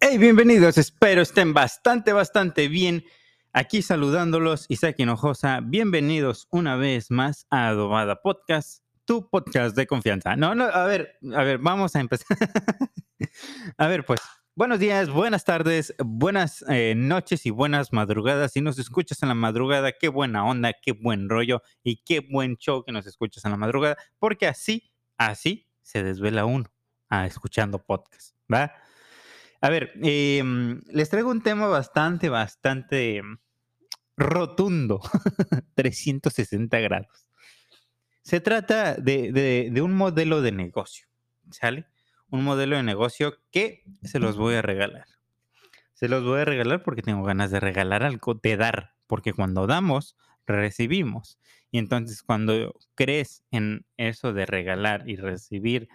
Hey, bienvenidos, espero estén bastante, bastante bien. Aquí saludándolos, Isaac Hinojosa. Bienvenidos una vez más a Adobada Podcast, tu podcast de confianza. No, no, a ver, a ver, vamos a empezar. a ver, pues, buenos días, buenas tardes, buenas eh, noches y buenas madrugadas. Si nos escuchas en la madrugada, qué buena onda, qué buen rollo y qué buen show que nos escuchas en la madrugada, porque así, así se desvela uno a escuchando podcast, ¿va? A ver, em, les traigo un tema bastante, bastante rotundo, 360 grados. Se trata de, de- un modelo de negocio, ¿sale? Un modelo de negocio que se los voy a regalar. Se los voy a regalar porque tengo ganas de regalar algo, de dar, porque cuando damos, recibimos. Y entonces cuando crees en eso de regalar y recibir,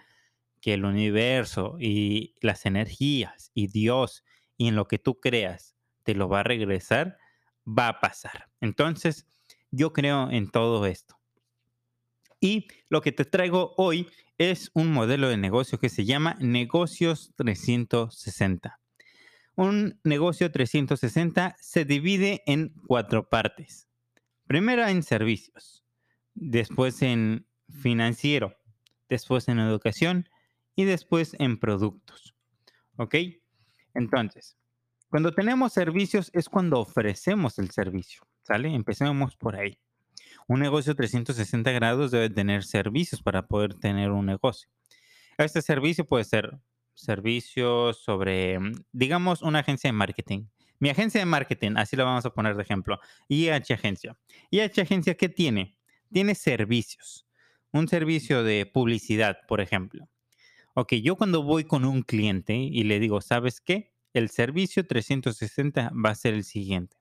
que el universo y las energías y Dios y en lo que tú creas te lo va a regresar, va a pasar. Entonces, yo creo en todo esto. Y lo que te traigo hoy es un modelo de negocio que se llama Negocios 360. Un negocio 360 se divide en cuatro partes. Primero en servicios, después en financiero, después en educación y después en productos. ¿Ok? Entonces, cuando tenemos servicios es cuando ofrecemos el servicio. ¿Sale? Empecemos por ahí. Un negocio 360 grados debe tener servicios para poder tener un negocio. Este servicio puede ser servicios sobre, digamos, una agencia de marketing. Mi agencia de marketing, así la vamos a poner de ejemplo. IH Agencia. IH Agencia, ¿qué tiene? Tiene servicios. Un servicio de publicidad, por ejemplo. Ok, yo cuando voy con un cliente y le digo, ¿sabes qué? El servicio 360 va a ser el siguiente.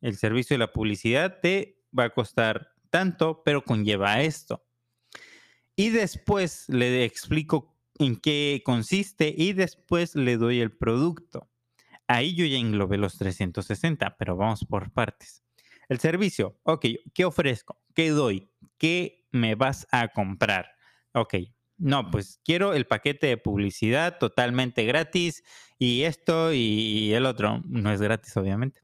El servicio de la publicidad te va a costar tanto, pero conlleva esto. Y después le explico en qué consiste y después le doy el producto. Ahí yo ya englobé los 360, pero vamos por partes. El servicio, ok, ¿qué ofrezco? ¿Qué doy? ¿Qué me vas a comprar? Ok, no, pues quiero el paquete de publicidad totalmente gratis y esto y el otro. No es gratis, obviamente.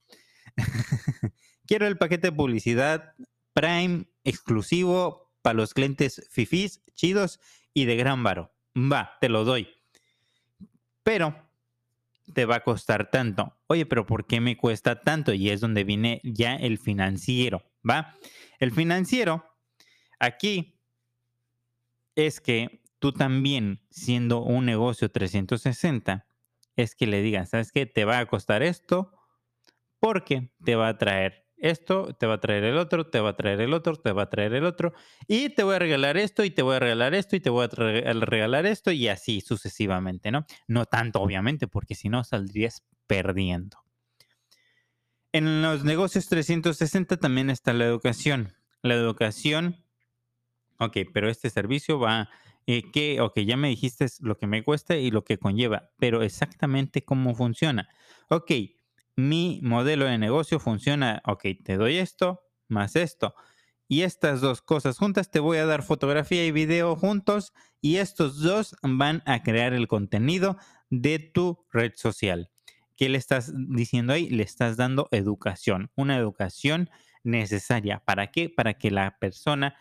quiero el paquete de publicidad Prime exclusivo para los clientes fifís, chidos y de gran varo. Va, te lo doy. Pero te va a costar tanto. Oye, pero ¿por qué me cuesta tanto? Y es donde viene ya el financiero, ¿va? El financiero, aquí es que tú también, siendo un negocio 360, es que le digas, ¿sabes qué? Te va a costar esto porque te va a traer esto, te va a traer el otro, te va a traer el otro, te va a traer el otro, y te voy a regalar esto, y te voy a regalar esto, y te voy a regalar esto, y así sucesivamente, ¿no? No tanto, obviamente, porque si no saldrías perdiendo. En los negocios 360 también está la educación. La educación, ok, pero este servicio va, eh, que, ok, ya me dijiste lo que me cuesta y lo que conlleva, pero exactamente cómo funciona. Ok, mi modelo de negocio funciona, ok, te doy esto más esto. Y estas dos cosas juntas te voy a dar fotografía y video juntos y estos dos van a crear el contenido de tu red social. ¿Qué le estás diciendo ahí? Le estás dando educación, una educación necesaria. ¿Para qué? Para que la persona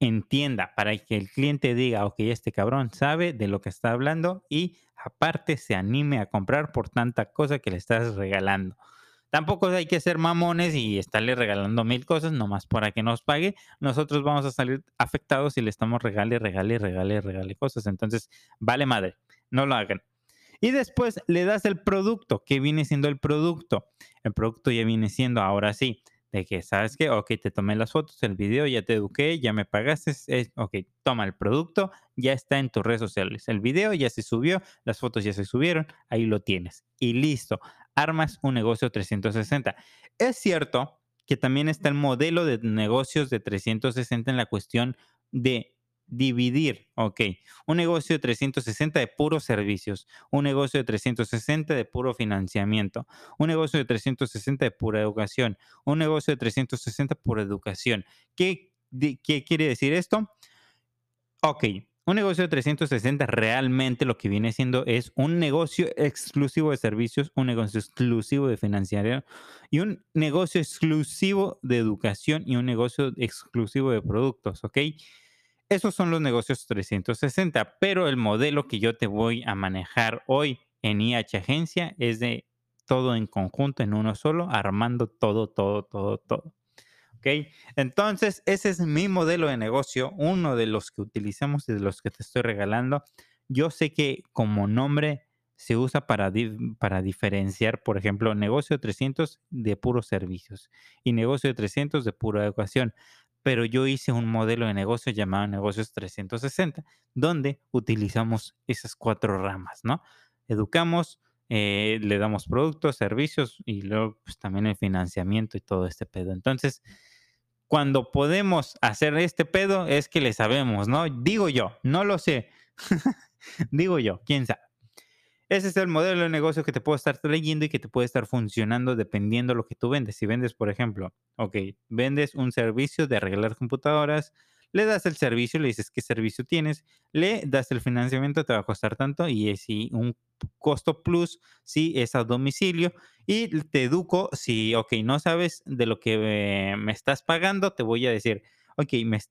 entienda, para que el cliente diga, ok, este cabrón sabe de lo que está hablando y aparte se anime a comprar por tanta cosa que le estás regalando. Tampoco hay que ser mamones y estarle regalando mil cosas nomás para que nos pague. Nosotros vamos a salir afectados si le estamos regale, regale, regale, regale cosas. Entonces, vale madre, no lo hagan. Y después le das el producto. ¿Qué viene siendo el producto? El producto ya viene siendo, ahora sí, de que, ¿sabes qué? Ok, te tomé las fotos, el video, ya te eduqué, ya me pagaste. es- ok, toma el producto, ya está en tus redes sociales. El video ya se subió, las fotos ya se subieron, ahí lo tienes. Y listo, armas un negocio 360. Es cierto que también está el modelo de negocios de 360 en la cuestión de dividir, ok, un negocio de 360 de puros servicios, un negocio de 360 de puro financiamiento, un negocio de 360 de pura educación, un negocio de 360 por educación. ¿Qué, qué quiere decir esto? Ok, un negocio de 360 realmente lo que viene siendo es un negocio exclusivo de servicios, un negocio exclusivo de financiación y un negocio exclusivo de educación y un negocio exclusivo de productos, ¿ok? Esos son los negocios 360, pero el modelo que yo te voy a manejar hoy en IH Agencia es de todo en conjunto, en uno solo, armando todo, todo, todo, todo. ¿Ok? Entonces, ese es mi modelo de negocio, uno de los que utilizamos y de los que te estoy regalando. Yo sé que como nombre se usa para, para diferenciar, por ejemplo, negocio de 300 de puros servicios y negocio de 300 de pura educación. Pero yo hice un modelo de negocio llamado Negocios 360, donde utilizamos esas cuatro ramas, ¿no? Educamos, eh, le damos productos, servicios y luego pues, también el financiamiento y todo este pedo. Entonces, cuando podemos hacer este pedo es que le sabemos, ¿no? Digo yo, no lo sé. Digo yo, quién sabe. Ese es el modelo de negocio que te puedo estar leyendo y que te puede estar funcionando dependiendo de lo que tú vendes. Si vendes, por ejemplo, ok, vendes un servicio de arreglar computadoras, le das el servicio, le dices qué servicio tienes, le das el financiamiento, te va a costar tanto y si un costo plus si es a domicilio y te educo si, ok, no sabes de lo que me estás pagando, te voy a decir, ok,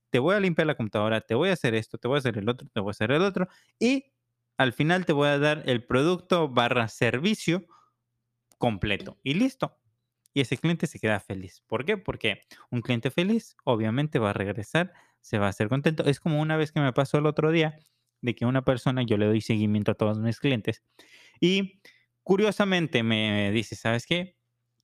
te voy a limpiar la computadora, te voy a hacer esto, te voy a hacer el otro, te voy a hacer el otro y al final te voy a dar el producto barra servicio completo y listo y ese cliente se queda feliz. ¿Por qué? Porque un cliente feliz obviamente va a regresar, se va a hacer contento. Es como una vez que me pasó el otro día de que una persona, yo le doy seguimiento a todos mis clientes y curiosamente me dice, ¿sabes qué?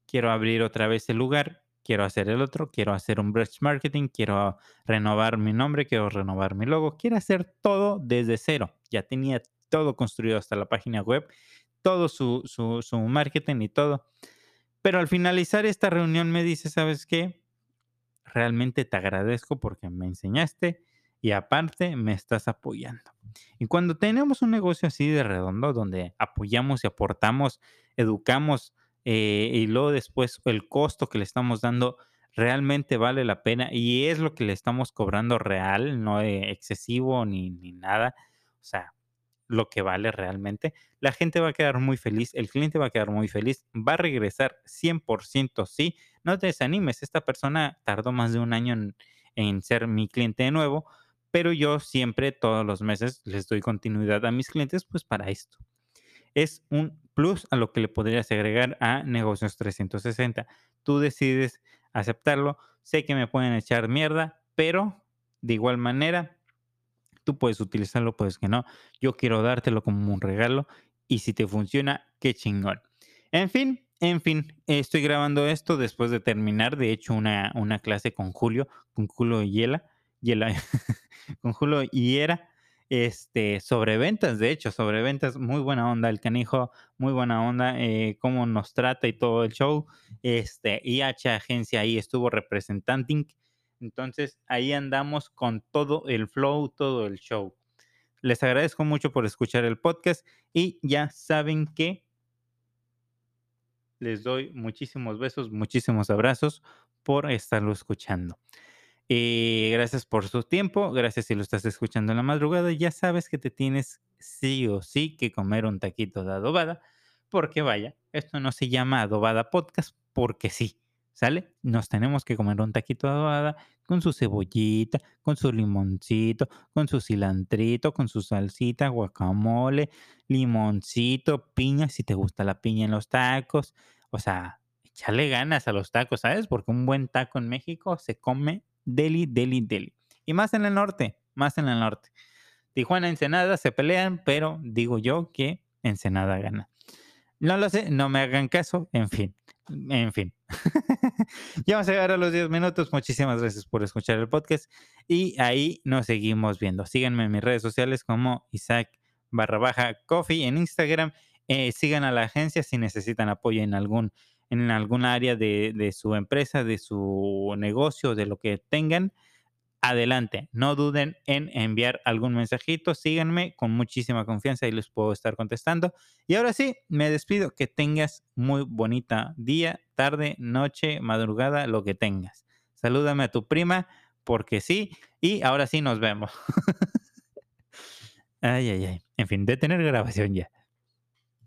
Quiero abrir otra vez el lugar, quiero hacer el otro, quiero hacer un brush marketing, quiero renovar mi nombre, quiero renovar mi logo, quiero hacer todo desde cero. Ya tenía todo construido hasta la página web, todo su, su, marketing y todo. Pero al finalizar esta reunión me dice, ¿sabes qué? Realmente te agradezco porque me enseñaste y aparte me estás apoyando. Y cuando tenemos un negocio así de redondo, donde apoyamos y aportamos, educamos eh, y luego después el costo que le estamos dando realmente vale la pena y es lo que le estamos cobrando real, no excesivo ni, ni nada. O sea, lo que vale realmente, la gente va a quedar muy feliz, el cliente va a quedar muy feliz, va a regresar 100% sí. No te desanimes, esta persona tardó más de un año en, ser mi cliente de nuevo, pero yo siempre, todos los meses, les doy continuidad a mis clientes, pues para esto. Es un plus a lo que le podrías agregar a Negocios 360. Tú decides aceptarlo. Sé que me pueden echar mierda, pero de igual manera Tú puedes utilizarlo, puedes que no. Yo quiero dártelo como un regalo y si te funciona, qué chingón. En fin, en fin, estoy grabando esto después de terminar, de hecho, una, una clase con Julio, con Julio Hiela, Hiela con Julio Hiera, este, sobre ventas, de hecho, sobre ventas, muy buena onda, el canijo, muy buena onda, eh, cómo nos trata y todo el show, este, IH Agencia ahí estuvo representando entonces ahí andamos con todo el flow, todo el show. Les agradezco mucho por escuchar el podcast y ya saben que les doy muchísimos besos, muchísimos abrazos por estarlo escuchando. Eh, gracias por su tiempo, gracias si lo estás escuchando en la madrugada. Ya sabes que te tienes sí o sí que comer un taquito de adobada, porque vaya, esto no se llama adobada podcast porque sí. ¿Sale? Nos tenemos que comer un taquito de adobada con su cebollita, con su limoncito, con su cilantrito, con su salsita, guacamole, limoncito, piña, si te gusta la piña en los tacos. O sea, échale ganas a los tacos, ¿sabes? Porque un buen taco en México se come deli, deli, deli. Y más en el norte, más en el norte. Tijuana, Ensenada se pelean, pero digo yo que Ensenada gana. No lo sé, no me hagan caso, en fin. En fin. ya vamos a llegar a los 10 minutos. Muchísimas gracias por escuchar el podcast. Y ahí nos seguimos viendo. Síganme en mis redes sociales como Isaac barra baja coffee en Instagram. Eh, sigan a la agencia si necesitan apoyo en algún en algún área de, de su empresa, de su negocio, de lo que tengan adelante. No duden en enviar algún mensajito. Síganme con muchísima confianza y les puedo estar contestando. Y ahora sí, me despido. Que tengas muy bonita día, tarde, noche, madrugada, lo que tengas. Salúdame a tu prima porque sí. Y ahora sí nos vemos. Ay, ay, ay. En fin, detener grabación ya.